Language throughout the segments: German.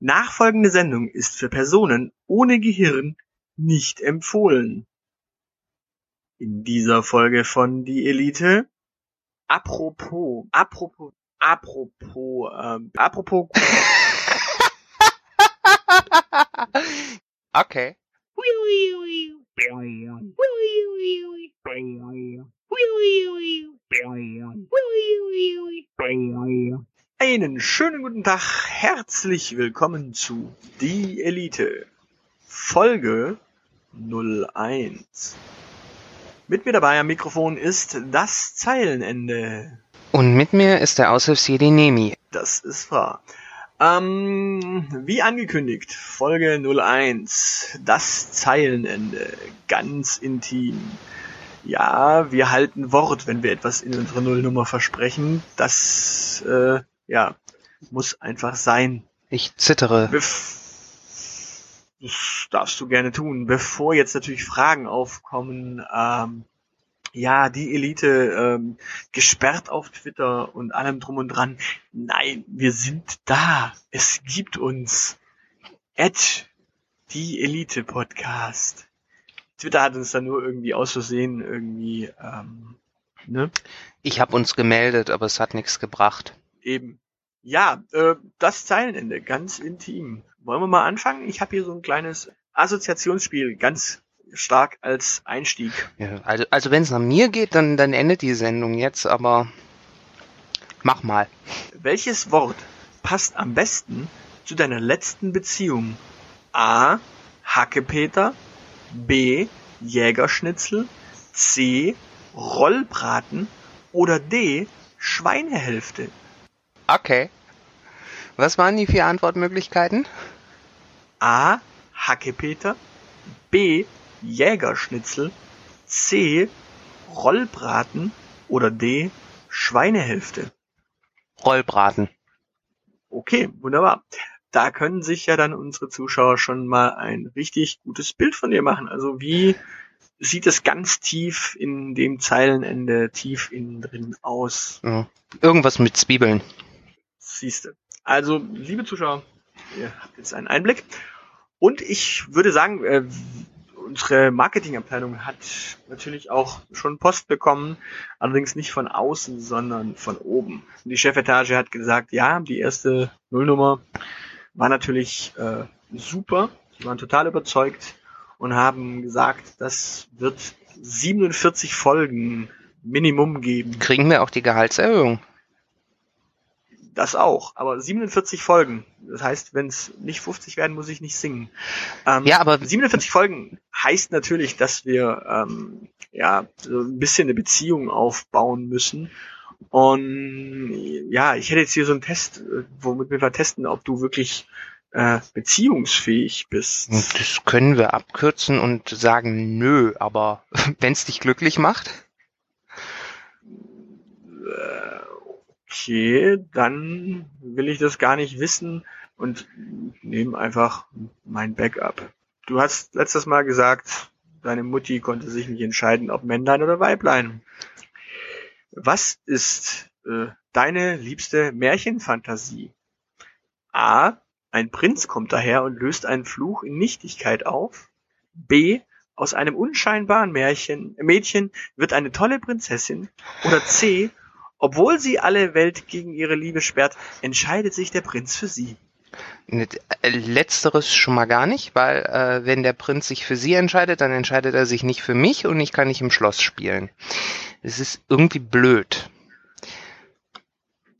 Nachfolgende Sendung ist für Personen ohne Gehirn nicht empfohlen. In dieser Folge von Die Elite. Apropos, apropos, apropos, ähm, apropos. okay. Einen schönen guten Tag, herzlich willkommen zu Die Elite, Folge 01. Mit mir dabei am Mikrofon ist das Zeilenende. Und mit mir ist der Aushilfsjedi Nemi. Das ist wahr. Ähm, wie angekündigt, Folge 01, das Zeilenende, ganz intim. Ja, wir halten Wort, wenn wir etwas in unserer Nullnummer versprechen. Das, äh, ja, muss einfach sein. Ich zittere. Bef das darfst du gerne tun. Bevor jetzt natürlich Fragen aufkommen, ähm, ja, die Elite ähm, gesperrt auf Twitter und allem drum und dran. Nein, wir sind da. Es gibt uns. Ed, die Elite Podcast. Twitter hat uns dann nur irgendwie aus Versehen irgendwie, ähm, ne? Ich habe uns gemeldet, aber es hat nichts gebracht. Eben. Ja, äh, das Zeilenende, ganz intim. Wollen wir mal anfangen? Ich habe hier so ein kleines Assoziationsspiel, ganz stark als Einstieg. Ja, also also wenn es nach mir geht, dann, dann endet die Sendung jetzt, aber mach mal. Welches Wort passt am besten zu deiner letzten Beziehung? A. Hackepeter. B. Jägerschnitzel. C. Rollbraten. Oder D. Schweinehälfte. Okay. Was waren die vier Antwortmöglichkeiten? A. Hackepeter. B. Jägerschnitzel. C. Rollbraten. Oder D. Schweinehälfte. Rollbraten. Okay, wunderbar. Da können sich ja dann unsere Zuschauer schon mal ein richtig gutes Bild von dir machen. Also wie sieht es ganz tief in dem Zeilenende tief innen drin aus? Ja. Irgendwas mit Zwiebeln. Siehste. Also, liebe Zuschauer, ihr habt jetzt einen Einblick. Und ich würde sagen, äh, unsere Marketingabteilung hat natürlich auch schon Post bekommen, allerdings nicht von außen, sondern von oben. Die Chefetage hat gesagt, ja, die erste Nullnummer war natürlich äh, super. Sie waren total überzeugt und haben gesagt, das wird 47 Folgen Minimum geben. Kriegen wir auch die Gehaltserhöhung? Das auch, aber 47 Folgen. Das heißt, wenn es nicht 50 werden, muss ich nicht singen. Ähm, Ja, aber 47 Folgen heißt natürlich, dass wir ähm, ja so ein bisschen eine Beziehung aufbauen müssen. Und ja, ich hätte jetzt hier so einen Test, äh, womit wir mal testen, ob du wirklich äh, beziehungsfähig bist. das können wir abkürzen und sagen nö, aber wenn es dich glücklich macht? Okay, dann will ich das gar nicht wissen und nehme einfach mein Backup. Du hast letztes Mal gesagt, deine Mutti konnte sich nicht entscheiden, ob Männlein oder Weiblein. Was ist äh, deine liebste Märchenfantasie? A. Ein Prinz kommt daher und löst einen Fluch in Nichtigkeit auf. B. Aus einem unscheinbaren Märchen, Mädchen wird eine tolle Prinzessin. Oder C. Obwohl sie alle Welt gegen ihre Liebe sperrt, entscheidet sich der Prinz für sie. Äh, Letzteres schon mal gar nicht, weil äh, wenn der Prinz sich für sie entscheidet, dann entscheidet er sich nicht für mich und ich kann nicht im Schloss spielen. Es ist irgendwie blöd.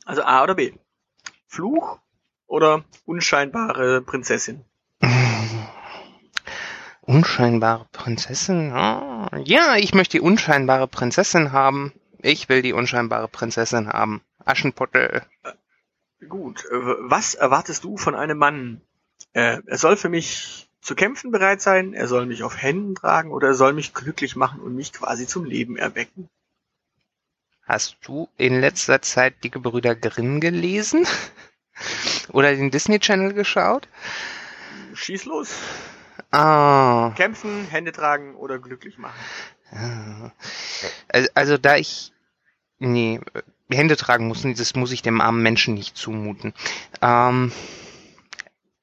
Also A oder B. Fluch oder unscheinbare Prinzessin? Unscheinbare Prinzessin? Ah, ja, ich möchte die unscheinbare Prinzessin haben. Ich will die unscheinbare Prinzessin haben. Aschenputtel. Gut. äh, Was erwartest du von einem Mann? Äh, er soll für mich zu kämpfen bereit sein, er soll mich auf Händen tragen oder er soll mich glücklich machen und mich quasi zum Leben erwecken. Hast du in letzter Zeit die Gebrüder Grimm gelesen? Oder den Disney Channel geschaut? Schieß los. Ah. Kämpfen, Hände tragen oder glücklich machen. Also, also da ich nee, Hände tragen muss, das muss ich dem armen Menschen nicht zumuten. Ähm,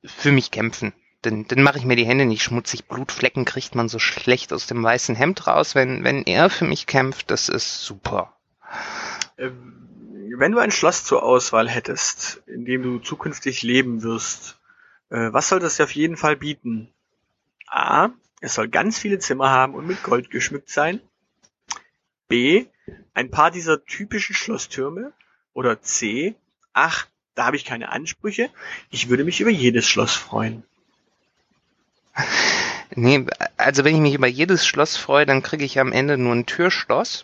für mich kämpfen. Dann, dann mache ich mir die Hände nicht schmutzig. Blutflecken kriegt man so schlecht aus dem weißen Hemd raus. Wenn, wenn er für mich kämpft, das ist super. Ähm, wenn du ein Schloss zur Auswahl hättest, in dem du zukünftig leben wirst, äh, was soll das auf jeden Fall bieten? A. Es soll ganz viele Zimmer haben und mit Gold geschmückt sein. B. Ein paar dieser typischen Schlosstürme. Oder C. Ach, da habe ich keine Ansprüche. Ich würde mich über jedes Schloss freuen. Nee, also wenn ich mich über jedes Schloss freue, dann kriege ich am Ende nur ein Türschloss.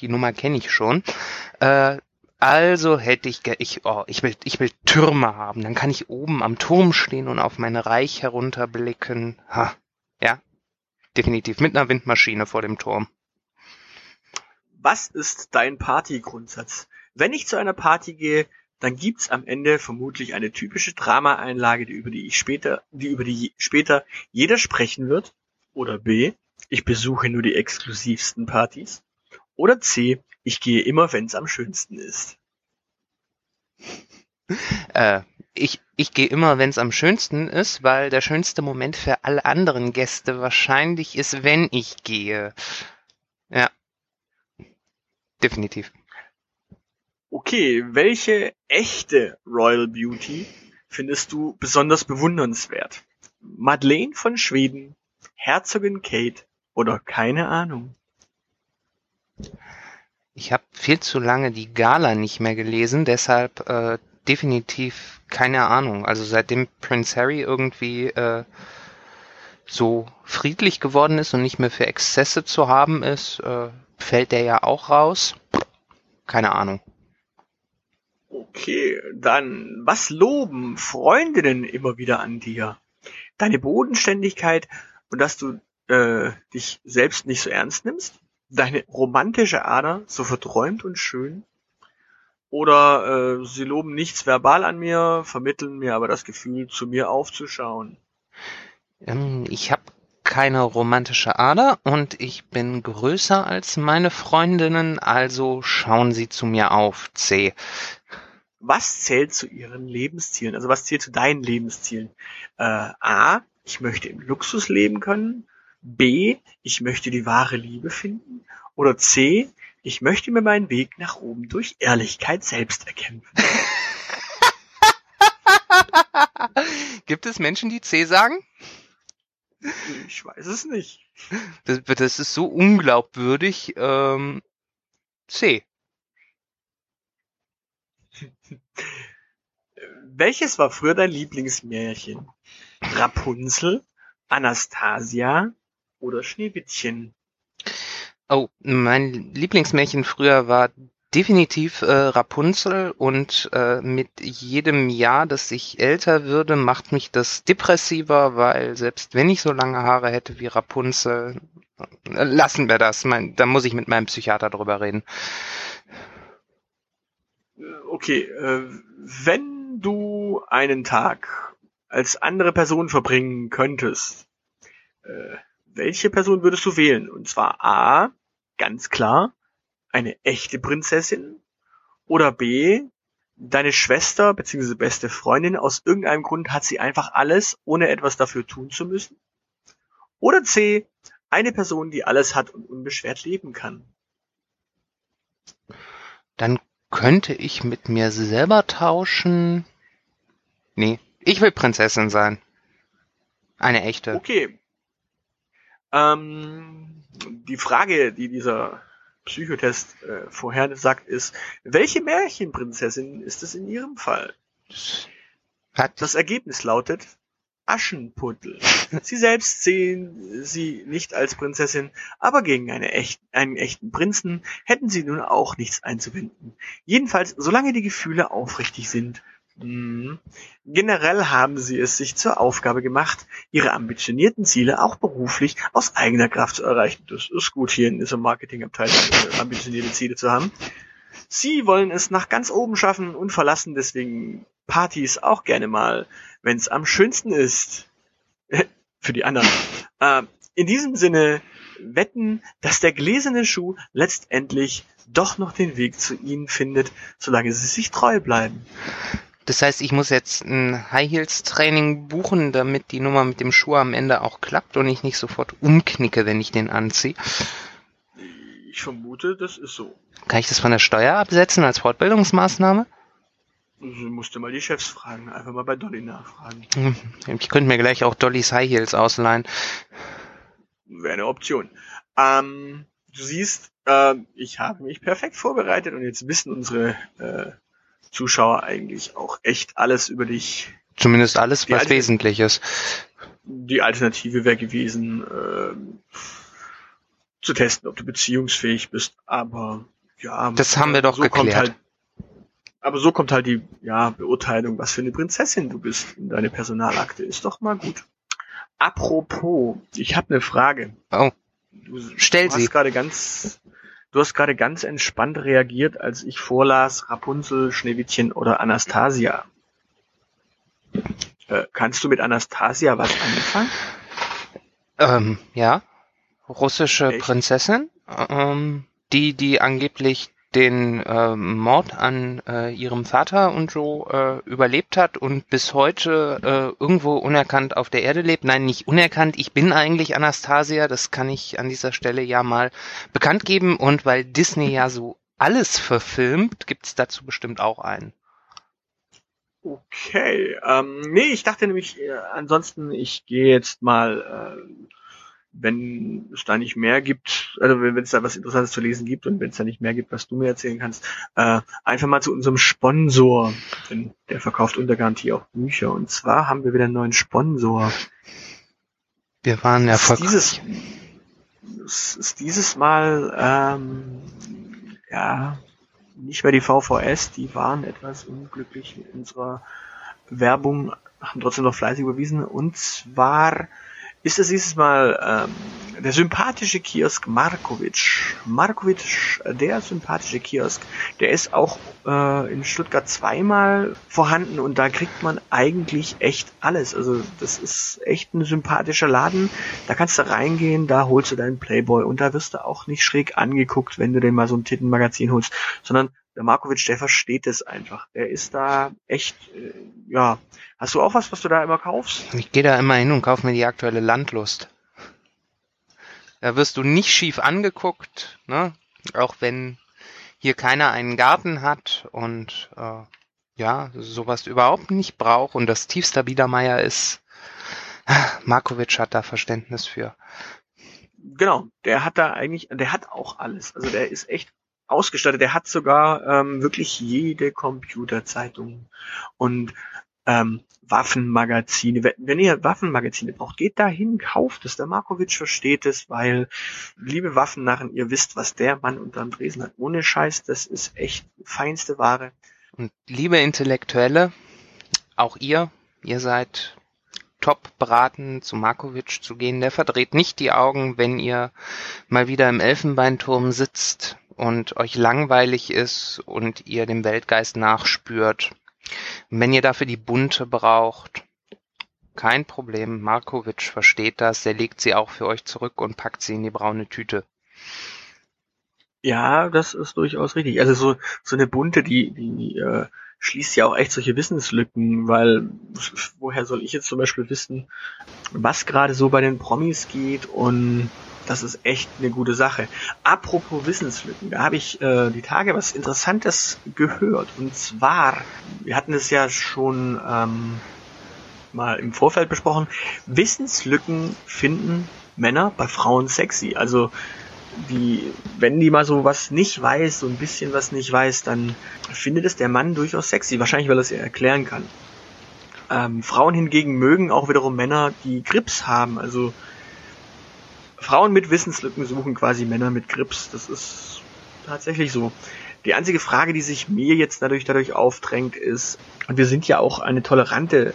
Die Nummer kenne ich schon. Äh, also hätte ich, ich, oh, ich will, ich will Türme haben. Dann kann ich oben am Turm stehen und auf mein Reich herunterblicken. Ha, ja, definitiv mit einer Windmaschine vor dem Turm. Was ist dein Partygrundsatz? Wenn ich zu einer Party gehe, dann gibt's am Ende vermutlich eine typische Drama-Einlage, die über die ich später, die über die später jeder sprechen wird. Oder B, ich besuche nur die exklusivsten Partys. Oder C, ich gehe immer, wenn's am schönsten ist. Äh, ich, ich gehe immer, wenn's am schönsten ist, weil der schönste Moment für alle anderen Gäste wahrscheinlich ist, wenn ich gehe. Ja. Definitiv. Okay, welche echte Royal Beauty findest du besonders bewundernswert? Madeleine von Schweden, Herzogin Kate oder keine Ahnung? Ich habe viel zu lange die Gala nicht mehr gelesen, deshalb äh, definitiv keine Ahnung. Also seitdem Prince Harry irgendwie äh, so friedlich geworden ist und nicht mehr für Exzesse zu haben ist, äh, fällt der ja auch raus. Keine Ahnung. Okay, dann was loben Freundinnen immer wieder an dir? Deine Bodenständigkeit und dass du äh, dich selbst nicht so ernst nimmst? Deine romantische Ader, so verträumt und schön? Oder äh, sie loben nichts verbal an mir, vermitteln mir aber das Gefühl, zu mir aufzuschauen? Ähm, ich habe keine romantische Ader und ich bin größer als meine Freundinnen, also schauen Sie zu mir auf, C was zählt zu ihren Lebenszielen? Also was zählt zu deinen Lebenszielen? Äh, A, ich möchte im Luxus leben können. B, ich möchte die wahre Liebe finden. Oder C, ich möchte mir meinen Weg nach oben durch Ehrlichkeit selbst erkämpfen. Gibt es Menschen, die C sagen? Ich weiß es nicht. Das, das ist so unglaubwürdig. Ähm, C. Welches war früher dein Lieblingsmärchen? Rapunzel, Anastasia oder Schneewittchen? Oh, mein Lieblingsmärchen früher war definitiv äh, Rapunzel und äh, mit jedem Jahr, dass ich älter würde, macht mich das depressiver, weil selbst wenn ich so lange Haare hätte wie Rapunzel, äh, lassen wir das. Mein, da muss ich mit meinem Psychiater drüber reden. Okay, äh, wenn du einen Tag als andere Person verbringen könntest, äh, welche Person würdest du wählen? Und zwar A, ganz klar, eine echte Prinzessin oder B, deine Schwester bzw. beste Freundin, aus irgendeinem Grund hat sie einfach alles, ohne etwas dafür tun zu müssen. Oder C, eine Person, die alles hat und unbeschwert leben kann. Dann könnte ich mit mir selber tauschen? Nee, ich will Prinzessin sein. Eine echte. Okay. Ähm, die Frage, die dieser Psychotest äh, vorher sagt, ist, welche Märchenprinzessin ist es in Ihrem Fall? Hat Das Ergebnis lautet Aschenputtel. Sie selbst sehen sie nicht als Prinzessin, aber gegen eine echt, einen echten Prinzen hätten sie nun auch nichts einzuwenden. Jedenfalls, solange die Gefühle aufrichtig sind. Hm. Generell haben sie es sich zur Aufgabe gemacht, ihre ambitionierten Ziele auch beruflich aus eigener Kraft zu erreichen. Das ist gut, hier in dieser Marketingabteilung äh, ambitionierte Ziele zu haben. Sie wollen es nach ganz oben schaffen und verlassen deswegen Partys auch gerne mal, wenn es am schönsten ist. Für die anderen. Äh, in diesem Sinne wetten, dass der gläserne Schuh letztendlich doch noch den Weg zu ihnen findet, solange sie sich treu bleiben. Das heißt, ich muss jetzt ein High Heels Training buchen, damit die Nummer mit dem Schuh am Ende auch klappt und ich nicht sofort umknicke, wenn ich den anziehe. Ich vermute, das ist so. Kann ich das von der Steuer absetzen als Fortbildungsmaßnahme? Du musst mal die Chefs fragen, einfach mal bei Dolly nachfragen. Hm, ich könnte mir gleich auch Dollys High Heels ausleihen. Wäre eine Option. Ähm, du siehst, äh, ich habe mich perfekt vorbereitet und jetzt wissen unsere äh, Zuschauer eigentlich auch echt alles über dich. Zumindest alles, was wesentlich ist. Die Alternative wäre gewesen, äh, zu testen, ob du beziehungsfähig bist, aber ja. Das haben wir doch so geklärt. Halt, aber so kommt halt die ja, Beurteilung, was für eine Prinzessin du bist in deine Personalakte. Ist doch mal gut. Apropos, ich habe eine Frage. Oh. Du, Stell du sie. Hast gerade ganz, du hast gerade ganz entspannt reagiert, als ich vorlas Rapunzel, Schneewittchen oder Anastasia. Äh, kannst du mit Anastasia was anfangen? Ähm, ja. Russische Echt? Prinzessin, ähm, die, die angeblich den ähm, Mord an äh, ihrem Vater und so äh, überlebt hat und bis heute äh, irgendwo unerkannt auf der Erde lebt. Nein, nicht unerkannt. Ich bin eigentlich Anastasia. Das kann ich an dieser Stelle ja mal bekannt geben. Und weil Disney ja so alles verfilmt, gibt's dazu bestimmt auch einen. Okay, ähm, nee, ich dachte nämlich, äh, ansonsten, ich gehe jetzt mal, äh, wenn es da nicht mehr gibt, also wenn es da was Interessantes zu lesen gibt und wenn es da nicht mehr gibt, was du mir erzählen kannst, äh, einfach mal zu unserem Sponsor, denn der verkauft unter Garantie auch Bücher. Und zwar haben wir wieder einen neuen Sponsor. Wir waren Es ist dieses, es ist dieses Mal, ähm, ja, nicht mehr die VVS, die waren etwas unglücklich mit unserer Werbung, haben trotzdem noch fleißig überwiesen. Und zwar ist es dieses Mal ähm, der sympathische Kiosk Markovic. Markovic, der sympathische Kiosk, der ist auch äh, in Stuttgart zweimal vorhanden und da kriegt man eigentlich echt alles. Also das ist echt ein sympathischer Laden. Da kannst du reingehen, da holst du deinen Playboy und da wirst du auch nicht schräg angeguckt, wenn du denn mal so ein Tittenmagazin holst, sondern der Markovic, der versteht es einfach. Der ist da echt, äh, ja. Hast du auch was, was du da immer kaufst? Ich gehe da immer hin und kaufe mir die aktuelle Landlust. Da wirst du nicht schief angeguckt, ne? Auch wenn hier keiner einen Garten hat und äh, ja, sowas überhaupt nicht braucht und das tiefster Biedermeier ist. Markovic hat da Verständnis für. Genau, der hat da eigentlich, der hat auch alles. Also der ist echt ausgestattet. Der hat sogar ähm, wirklich jede Computerzeitung und ähm, Waffenmagazine. Wenn, ihr Waffenmagazine braucht, geht da hin, kauft es. Der Markovic versteht es, weil, liebe Waffennarren, ihr wisst, was der Mann unterm Tresen hat. Ohne Scheiß, das ist echt feinste Ware. Und liebe Intellektuelle, auch ihr, ihr seid top beraten, zu Markovic zu gehen. Der verdreht nicht die Augen, wenn ihr mal wieder im Elfenbeinturm sitzt und euch langweilig ist und ihr dem Weltgeist nachspürt. Wenn ihr dafür die bunte braucht, kein Problem. Markovic versteht das. Der legt sie auch für euch zurück und packt sie in die braune Tüte. Ja, das ist durchaus richtig. Also so, so eine bunte, die, die äh, schließt ja auch echt solche Wissenslücken, weil woher soll ich jetzt zum Beispiel wissen, was gerade so bei den Promis geht und das ist echt eine gute Sache. Apropos Wissenslücken, da habe ich äh, die Tage was Interessantes gehört. Und zwar, wir hatten es ja schon ähm, mal im Vorfeld besprochen, Wissenslücken finden Männer bei Frauen sexy. Also die, wenn die mal so was nicht weiß, so ein bisschen was nicht weiß, dann findet es der Mann durchaus sexy. Wahrscheinlich, weil er es ihr erklären kann. Ähm, Frauen hingegen mögen auch wiederum Männer, die Grips haben. Also Frauen mit Wissenslücken suchen quasi Männer mit Grips. Das ist tatsächlich so. Die einzige Frage, die sich mir jetzt dadurch dadurch aufdrängt, ist, und wir sind ja auch eine tolerante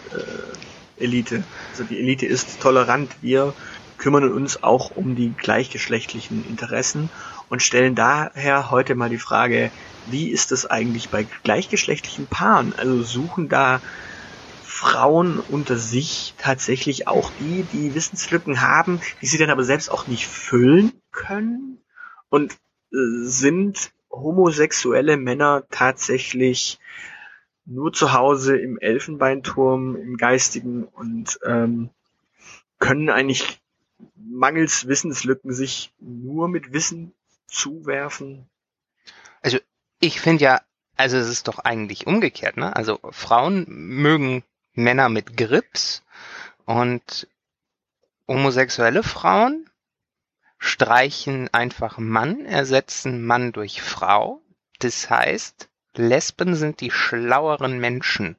äh, Elite. Also die Elite ist tolerant. Wir kümmern uns auch um die gleichgeschlechtlichen Interessen und stellen daher heute mal die Frage, wie ist es eigentlich bei gleichgeschlechtlichen Paaren? Also suchen da Frauen unter sich tatsächlich auch die, die Wissenslücken haben, die sie dann aber selbst auch nicht füllen können? Und äh, sind homosexuelle Männer tatsächlich nur zu Hause im Elfenbeinturm, im Geistigen und ähm, können eigentlich mangels Wissenslücken sich nur mit Wissen zuwerfen. Also ich finde ja, also es ist doch eigentlich umgekehrt, ne? Also Frauen mögen Männer mit Grips und homosexuelle Frauen streichen einfach Mann, ersetzen Mann durch Frau. Das heißt, Lesben sind die schlaueren Menschen.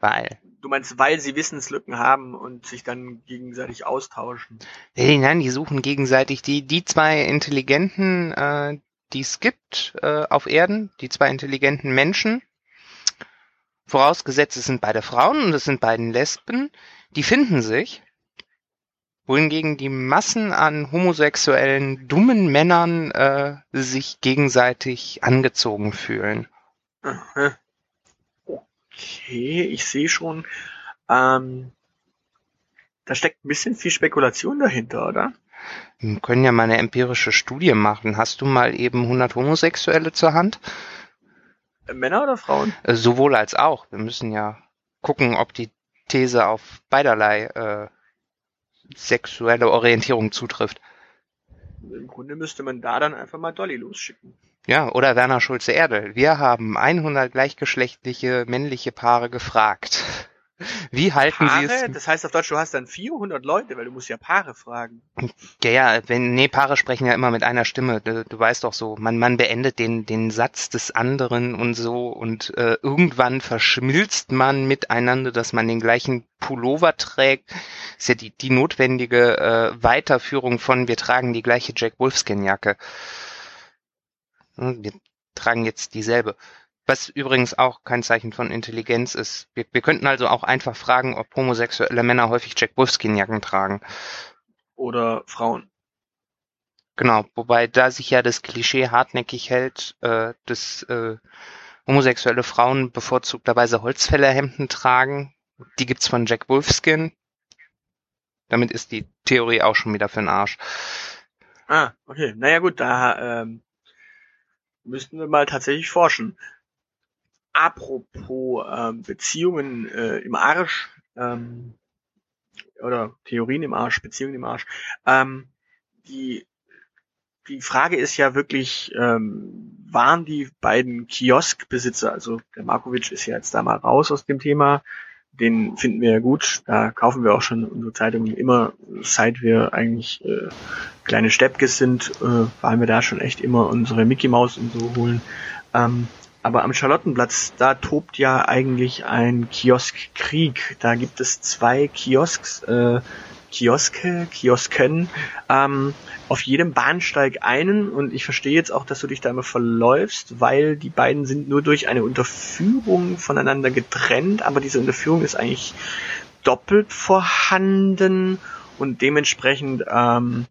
Weil. Du meinst, weil sie Wissenslücken haben und sich dann gegenseitig austauschen? Nee, nein, die suchen gegenseitig die, die zwei intelligenten, äh, die es gibt äh, auf Erden, die zwei intelligenten Menschen, vorausgesetzt es sind beide Frauen und es sind beiden Lesben, die finden sich wohingegen die Massen an homosexuellen, dummen Männern äh, sich gegenseitig angezogen fühlen. Okay, ich sehe schon. Ähm, da steckt ein bisschen viel Spekulation dahinter, oder? Wir können ja mal eine empirische Studie machen. Hast du mal eben 100 Homosexuelle zur Hand? Männer oder Frauen? Äh, sowohl als auch. Wir müssen ja gucken, ob die These auf beiderlei äh, sexuelle Orientierung zutrifft. Im Grunde müsste man da dann einfach mal Dolly losschicken. Ja, oder Werner Schulze-Erdel. Wir haben 100 gleichgeschlechtliche männliche Paare gefragt. Wie halten Paare? Sie es? Das heißt auf Deutsch, du hast dann 400 Leute, weil du musst ja Paare fragen. Ja, ja, wenn, nee, Paare sprechen ja immer mit einer Stimme. Du, du weißt doch so, man, man beendet den, den Satz des anderen und so und äh, irgendwann verschmilzt man miteinander, dass man den gleichen Pullover trägt. Ist ja die, die notwendige äh, Weiterführung von wir tragen die gleiche Jack Wolfskin Jacke. Wir tragen jetzt dieselbe. Was übrigens auch kein Zeichen von Intelligenz ist. Wir, wir könnten also auch einfach fragen, ob homosexuelle Männer häufig Jack Wolfskin-Jacken tragen. Oder Frauen. Genau, wobei da sich ja das Klischee hartnäckig hält, äh, dass äh, homosexuelle Frauen bevorzugterweise Holzfällerhemden tragen. Die gibt's von Jack Wolfskin. Damit ist die Theorie auch schon wieder für den Arsch. Ah, okay. Naja gut, da ähm, müssten wir mal tatsächlich forschen. Apropos ähm, Beziehungen äh, im Arsch ähm, oder Theorien im Arsch, Beziehungen im Arsch. Ähm, die die Frage ist ja wirklich, ähm, waren die beiden Kioskbesitzer, also der Markovic ist ja jetzt da mal raus aus dem Thema, den finden wir ja gut, da kaufen wir auch schon unsere Zeitungen immer, seit wir eigentlich äh, kleine Steppkes sind, äh, weil wir da schon echt immer unsere Mickey Maus und so holen. Ähm, aber am Charlottenplatz, da tobt ja eigentlich ein Kioskkrieg. Da gibt es zwei Kiosks, äh, Kioske, Kiosken, ähm, auf jedem Bahnsteig einen. Und ich verstehe jetzt auch, dass du dich da immer verläufst, weil die beiden sind nur durch eine Unterführung voneinander getrennt, aber diese Unterführung ist eigentlich doppelt vorhanden. Und dementsprechend ähm,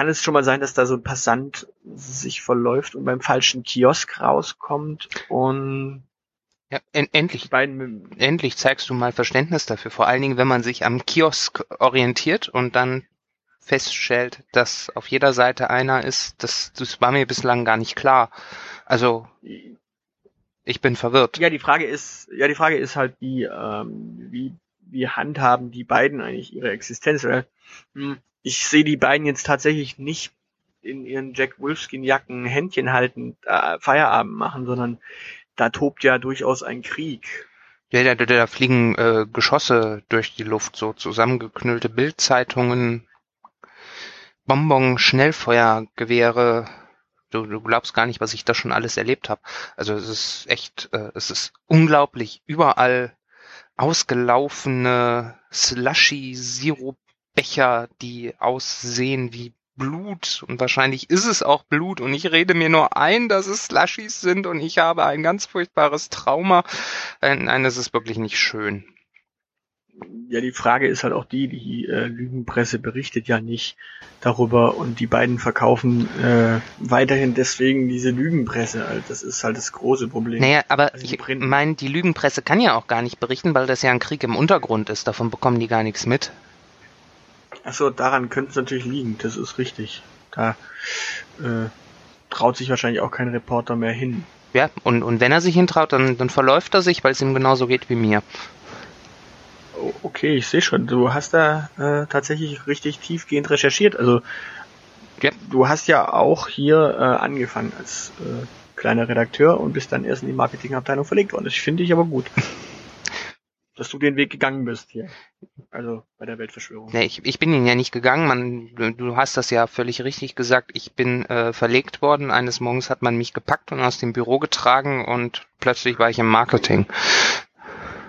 kann es schon mal sein, dass da so ein Passant sich verläuft und beim falschen Kiosk rauskommt und ja, en endlich, endlich zeigst du mal Verständnis dafür. Vor allen Dingen, wenn man sich am Kiosk orientiert und dann feststellt, dass auf jeder Seite einer ist, das, das war mir bislang gar nicht klar. Also ich bin verwirrt. Ja, die Frage ist, ja, die Frage ist halt, wie, ähm, wie, wie handhaben die beiden eigentlich ihre Existenz? Hm, ich sehe die beiden jetzt tatsächlich nicht in ihren Jack Wolfskin Jacken Händchen halten, äh, Feierabend machen, sondern da tobt ja durchaus ein Krieg. Ja, da, da, da fliegen äh, Geschosse durch die Luft, so zusammengeknüllte Bildzeitungen, Bonbon, Schnellfeuergewehre. Du, du glaubst gar nicht, was ich da schon alles erlebt habe. Also es ist echt, äh, es ist unglaublich. Überall ausgelaufene Slushy-Sirup-Becher, die aussehen wie Blut und wahrscheinlich ist es auch Blut und ich rede mir nur ein, dass es Slushies sind und ich habe ein ganz furchtbares Trauma. Äh, nein, das ist wirklich nicht schön. Ja, die Frage ist halt auch die, die äh, Lügenpresse berichtet ja nicht darüber und die beiden verkaufen äh, weiterhin deswegen diese Lügenpresse. Also das ist halt das große Problem. Naja, aber also ich meine, die Lügenpresse kann ja auch gar nicht berichten, weil das ja ein Krieg im Untergrund ist. Davon bekommen die gar nichts mit. Achso, daran könnte es natürlich liegen, das ist richtig. Da äh, traut sich wahrscheinlich auch kein Reporter mehr hin. Ja, und, und wenn er sich hintraut, dann, dann verläuft er sich, weil es ihm genauso geht wie mir. Oh, Okay, ich sehe schon. Du hast da äh, tatsächlich richtig tiefgehend recherchiert. Also Ja. du hast ja auch hier äh, angefangen als äh, kleiner Redakteur und bist dann erst in die Marketingabteilung verlegt worden. Das finde ich aber gut. Dass du den Weg gegangen bist hier. Also bei der Weltverschwörung. Nee, ich, ich bin ihn ja nicht gegangen. Man, du, du hast das ja völlig richtig gesagt. Ich bin äh, verlegt worden. Eines Morgens hat man mich gepackt und aus dem Büro getragen und plötzlich war ich im Marketing.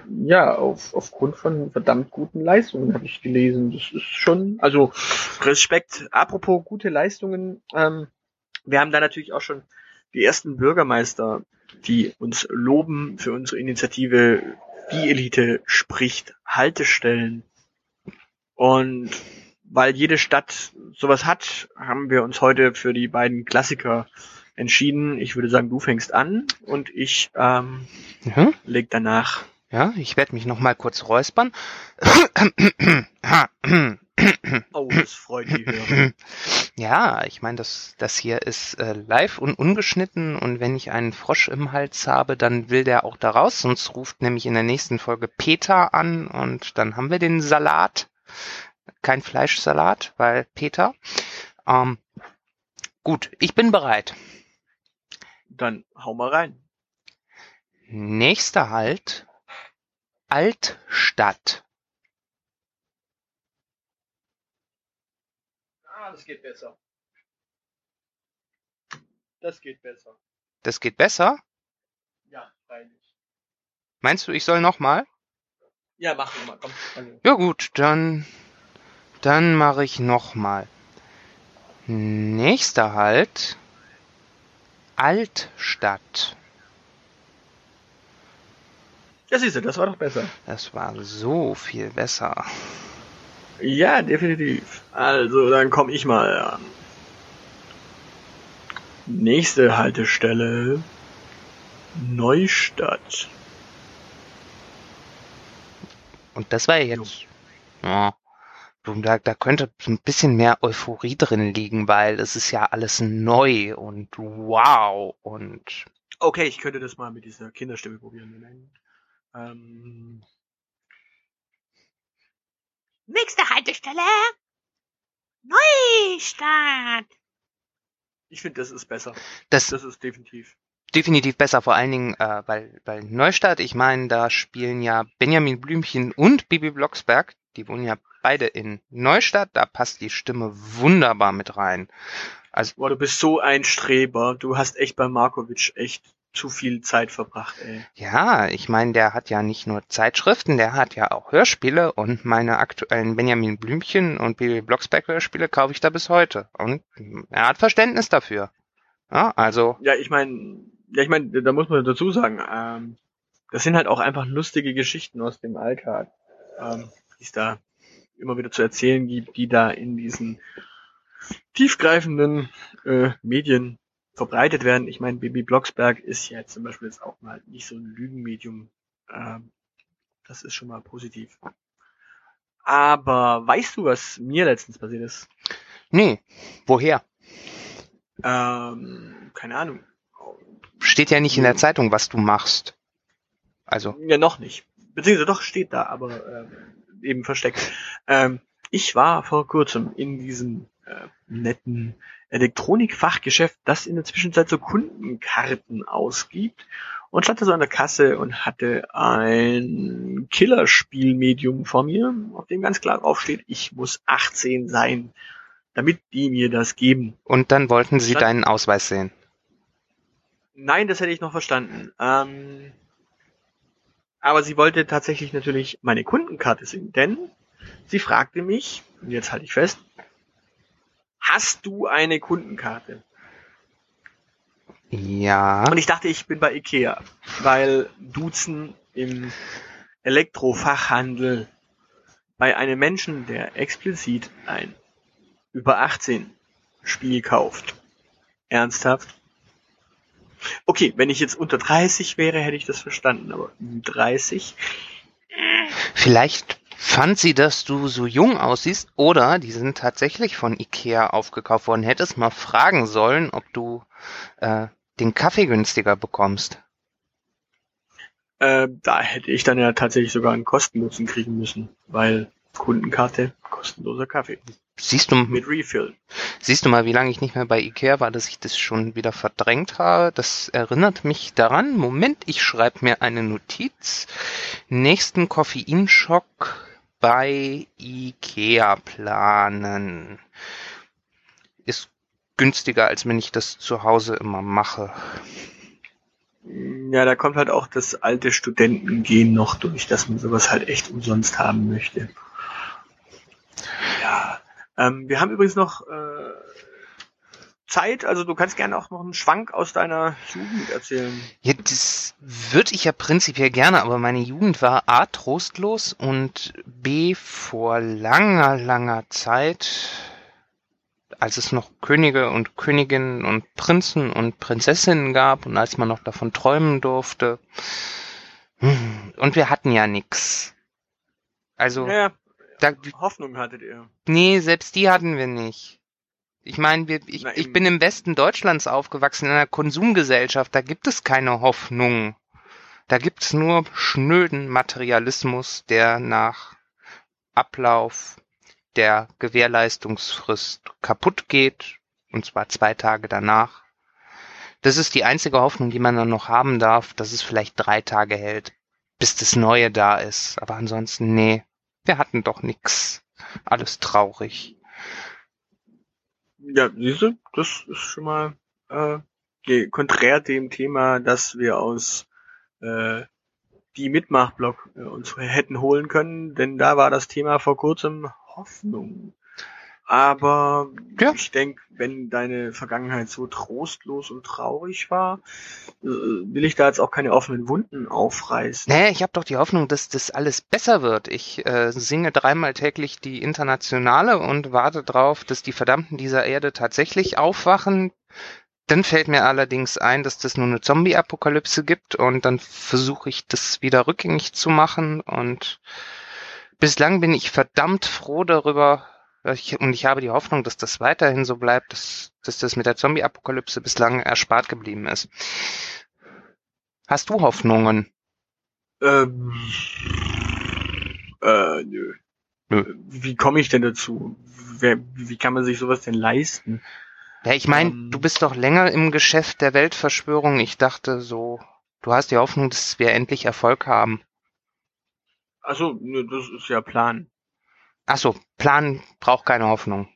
Ja, auf, aufgrund von verdammt guten Leistungen habe ich gelesen. Das ist schon, also Respekt. Apropos gute Leistungen, ähm, wir haben da natürlich auch schon die ersten Bürgermeister, die uns loben für unsere Initiative Die Elite spricht Haltestellen. Und weil jede Stadt sowas hat, haben wir uns heute für die beiden Klassiker entschieden. Ich würde sagen, du fängst an und ich ähm, Mhm. leg danach Ja, ich werde mich noch mal kurz räuspern. Oh, das freut die Hörer. Ja, ich meine, das, das hier ist äh, live und ungeschnitten und wenn ich einen Frosch im Hals habe, dann will der auch da raus, sonst ruft nämlich in der nächsten Folge Peter an und dann haben wir den Salat. Kein Fleischsalat, weil Peter. Ähm, gut, ich bin bereit. Dann hau mal rein. Nächster Halt, Altstadt. Ah, das geht besser. Das geht besser. Das geht besser? Ja, freilich. Meinst du, ich soll nochmal? Ja, mach mal, komm. Also, Ja gut, dann, dann mache ich nochmal. Nächster Halt. Altstadt. ja, siehst du, das war doch besser. Das war so viel besser. Ja, definitiv. Also, dann komm ich mal an. Nächste Haltestelle. Neustadt. Und das war ja jetzt, ja, da, da könnte ein bisschen mehr Euphorie drin liegen, weil es ist ja alles neu und wow und Okay, ich könnte das mal mit dieser Kinderstimme probieren. Ähm, Nächste Haltestelle. Neustadt. ich finde, das ist besser. das Das ist definitiv. definitiv besser, vor allen Dingen, äh, weil, weil Neustadt, ich meine, da spielen ja Benjamin Blümchen und Bibi Blocksberg, die wohnen ja beide in Neustadt, da passt die Stimme wunderbar mit rein. Also, Boah, du bist so ein Streber. Du hast echt bei Markovic echt zu viel Zeit verbracht, ey. ja, ich meine, der hat ja nicht nur Zeitschriften, der hat ja auch Hörspiele und meine aktuellen Benjamin Blümchen und Bibi Blocksberg Hörspiele kaufe ich da bis heute. Und er hat Verständnis dafür. Ja, also, Ja, ich meine, ja, ich meine, da muss man dazu sagen, ähm, das sind halt auch einfach lustige Geschichten aus dem Alltag, ähm, die es da immer wieder zu erzählen gibt, die da in diesen tiefgreifenden äh, Medien verbreitet werden. Ich meine, Bibi Blocksberg ist ja zum Beispiel jetzt auch mal nicht so ein Lügenmedium. Ähm, das ist schon mal positiv. Aber weißt du, was mir letztens passiert ist? nee, woher? Ähm, keine Ahnung. Steht ja nicht in der Zeitung, was du machst. Also, Ja, noch nicht. Beziehungsweise doch steht da, aber ähm, eben versteckt. Ähm, ich war vor kurzem in diesem äh, netten Elektronikfachgeschäft, das in der Zwischenzeit so Kundenkarten ausgibt und stand da so an der Kasse und hatte ein Killerspielmedium vor mir, auf dem ganz klar drauf steht, ich muss 18 sein, damit die mir das geben. und dann wollten sie Dann- deinen Ausweis sehen. Nein, das hätte ich noch verstanden. Ähm, aber sie wollte tatsächlich natürlich meine Kundenkarte sehen, denn sie fragte mich, und jetzt halte ich fest, hast du eine Kundenkarte? Ja. Und ich dachte, ich bin bei Ikea, weil Duzen im Elektrofachhandel bei einem Menschen, der explizit ein über 18 Spiel kauft. Ernsthaft? Okay, wenn ich jetzt unter 30 wäre, hätte ich das verstanden, aber 30? Vielleicht fand sie, dass du so jung aussiehst oder die sind tatsächlich von Ikea aufgekauft worden. Hättest mal fragen sollen, ob du äh, den Kaffee günstiger bekommst. Äh, da hätte ich dann ja tatsächlich sogar einen Kostennutzen kriegen müssen, weil Kundenkarte, kostenloser Kaffee. Siehst du, Mit Refill. siehst du mal, wie lange ich nicht mehr bei Ikea war, dass ich das schon wieder verdrängt habe? Das erinnert mich daran. Moment, ich schreibe mir eine Notiz. Nächsten Koffeinschock bei Ikea planen. Ist günstiger, als wenn ich das zu Hause immer mache. Ja, da kommt halt auch das alte Studentengehen noch durch, dass man sowas halt echt umsonst haben möchte. Ja, ähm, wir haben übrigens noch äh, Zeit, also du kannst gerne auch noch einen Schwank aus deiner Jugend erzählen. Ja, das würde ich ja prinzipiell gerne, aber meine Jugend war A, trostlos und B, vor langer, langer Zeit, als es noch Könige und Königinnen und Prinzen und Prinzessinnen gab und als man noch davon träumen durfte. Und wir hatten ja nix. Also, Ja, da, Hoffnung hattet ihr. nee, selbst die hatten wir nicht. Ich meine, wir, ich, Na, ich bin im Westen Deutschlands aufgewachsen, in einer Konsumgesellschaft, da gibt es keine Hoffnung. Da gibt's nur schnöden Materialismus, der nach Ablauf der Gewährleistungsfrist kaputt geht, und zwar zwei Tage danach. Das ist die einzige Hoffnung, die man dann noch haben darf, dass es vielleicht drei Tage hält, bis das Neue da ist. Aber ansonsten, nee, wir hatten doch nix. Alles traurig. Ja, siehst du, das ist schon mal äh, ge- konträr dem Thema, dass wir aus äh, die Mitmachblock äh, uns hätten holen können, denn da war das Thema vor kurzem Hoffnung. Aber Ja. ich denke, wenn deine Vergangenheit so trostlos und traurig war, äh, will ich da jetzt auch keine offenen Wunden aufreißen. Naja, ich habe doch die Hoffnung, dass das alles besser wird. Ich äh, singe dreimal täglich die Internationale und warte drauf, dass die Verdammten dieser Erde tatsächlich aufwachen. Dann fällt mir allerdings ein, dass das nur eine Zombie-Apokalypse gibt und dann versuche ich das wieder rückgängig zu machen und bislang bin ich verdammt froh darüber ich, und ich habe die Hoffnung, dass das weiterhin so bleibt, dass, dass das mit der Zombie-Apokalypse bislang erspart geblieben ist. Hast du Hoffnungen? Ähm, äh, nö. Nö. Wie komme ich denn dazu? Wer, wie kann man sich sowas denn leisten? Ja, ich meine, Ähm. du bist doch länger im Geschäft der Weltverschwörung. Ich dachte so, du hast die Hoffnung, dass wir endlich Erfolg haben. Also, das ist ja Plan. Ach so, Plan braucht keine Hoffnung.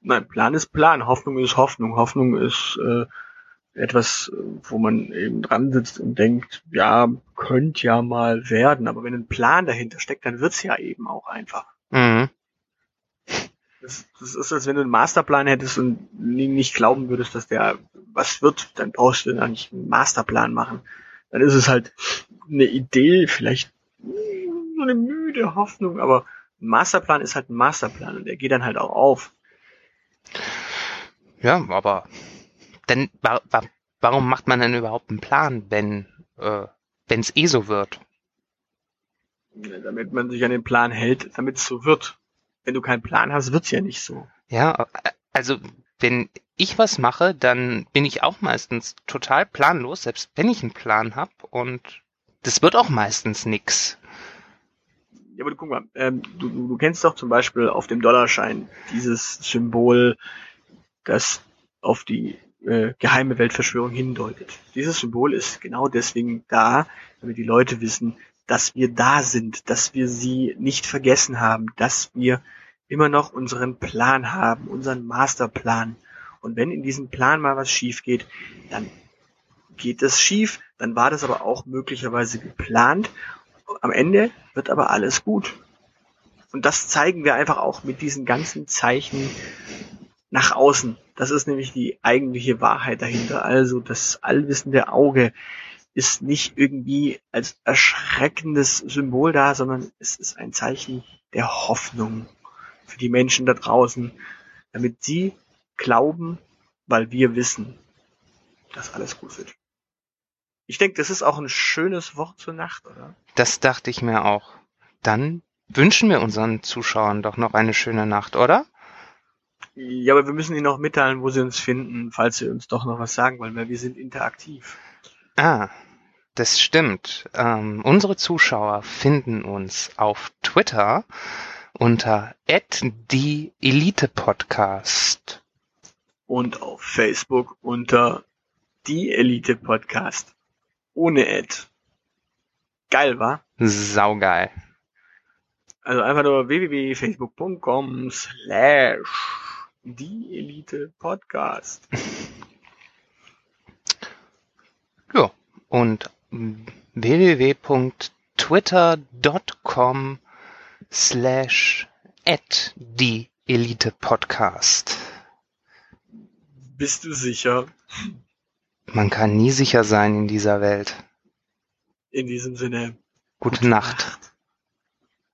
Nein, Plan ist Plan, Hoffnung ist Hoffnung. Hoffnung ist äh, etwas, wo man eben dran sitzt und denkt, ja, könnte ja mal werden. Aber wenn ein Plan dahinter steckt, dann wird's ja eben auch einfach. Mhm. Das, das ist, als wenn du einen Masterplan hättest und nicht glauben würdest, dass der was wird, dann brauchst du dann nicht einen Masterplan machen. Dann ist es halt eine Idee, vielleicht so eine müde Hoffnung, aber ein Masterplan ist halt ein Masterplan und der geht dann halt auch auf. Ja, aber denn wa wa warum macht man denn überhaupt einen Plan, wenn äh, wenn es eh so wird? Damit man sich an den Plan hält, damit es so wird. Wenn du keinen Plan hast, wird's ja nicht so. Ja, also wenn ich was mache, dann bin ich auch meistens total planlos, selbst wenn ich einen Plan habe und das wird auch meistens nix. Ja, aber du guck mal, ähm, du, du, du kennst doch zum Beispiel auf dem Dollarschein dieses Symbol, das auf die äh, geheime Weltverschwörung hindeutet. Dieses Symbol ist genau deswegen da, damit die Leute wissen, dass wir da sind, dass wir sie nicht vergessen haben, dass wir immer noch unseren Plan haben, unseren Masterplan. Und wenn in diesem Plan mal was schief geht, dann geht es schief, dann war das aber auch möglicherweise geplant. Am Ende wird aber alles gut. Und das zeigen wir einfach auch mit diesen ganzen Zeichen nach außen. Das ist nämlich die eigentliche Wahrheit dahinter. Also das allwissende Auge ist nicht irgendwie als erschreckendes Symbol da, sondern es ist ein Zeichen der Hoffnung für die Menschen da draußen, damit sie glauben, weil wir wissen, dass alles gut wird. Ich denke, das ist auch ein schönes Wort zur Nacht, oder? Das dachte ich mir auch. Dann wünschen wir unseren Zuschauern doch noch eine schöne Nacht, oder? Ja, aber wir müssen Ihnen noch mitteilen, wo Sie uns finden, falls Sie uns doch noch was sagen wollen, weil wir sind interaktiv. Ah, das stimmt. Ähm, unsere Zuschauer finden uns auf Twitter unter die Elite Podcast. Und auf Facebook unter die Elite Podcast. Ohne Ad. Geil, war? Saugeil. Also einfach nur www.facebook.com slash die Elite Podcast. Ja, und www.twitter.com slash at die Elite Podcast. Bist du sicher? Man kann nie sicher sein in dieser Welt. In diesem Sinne. Gute Nacht.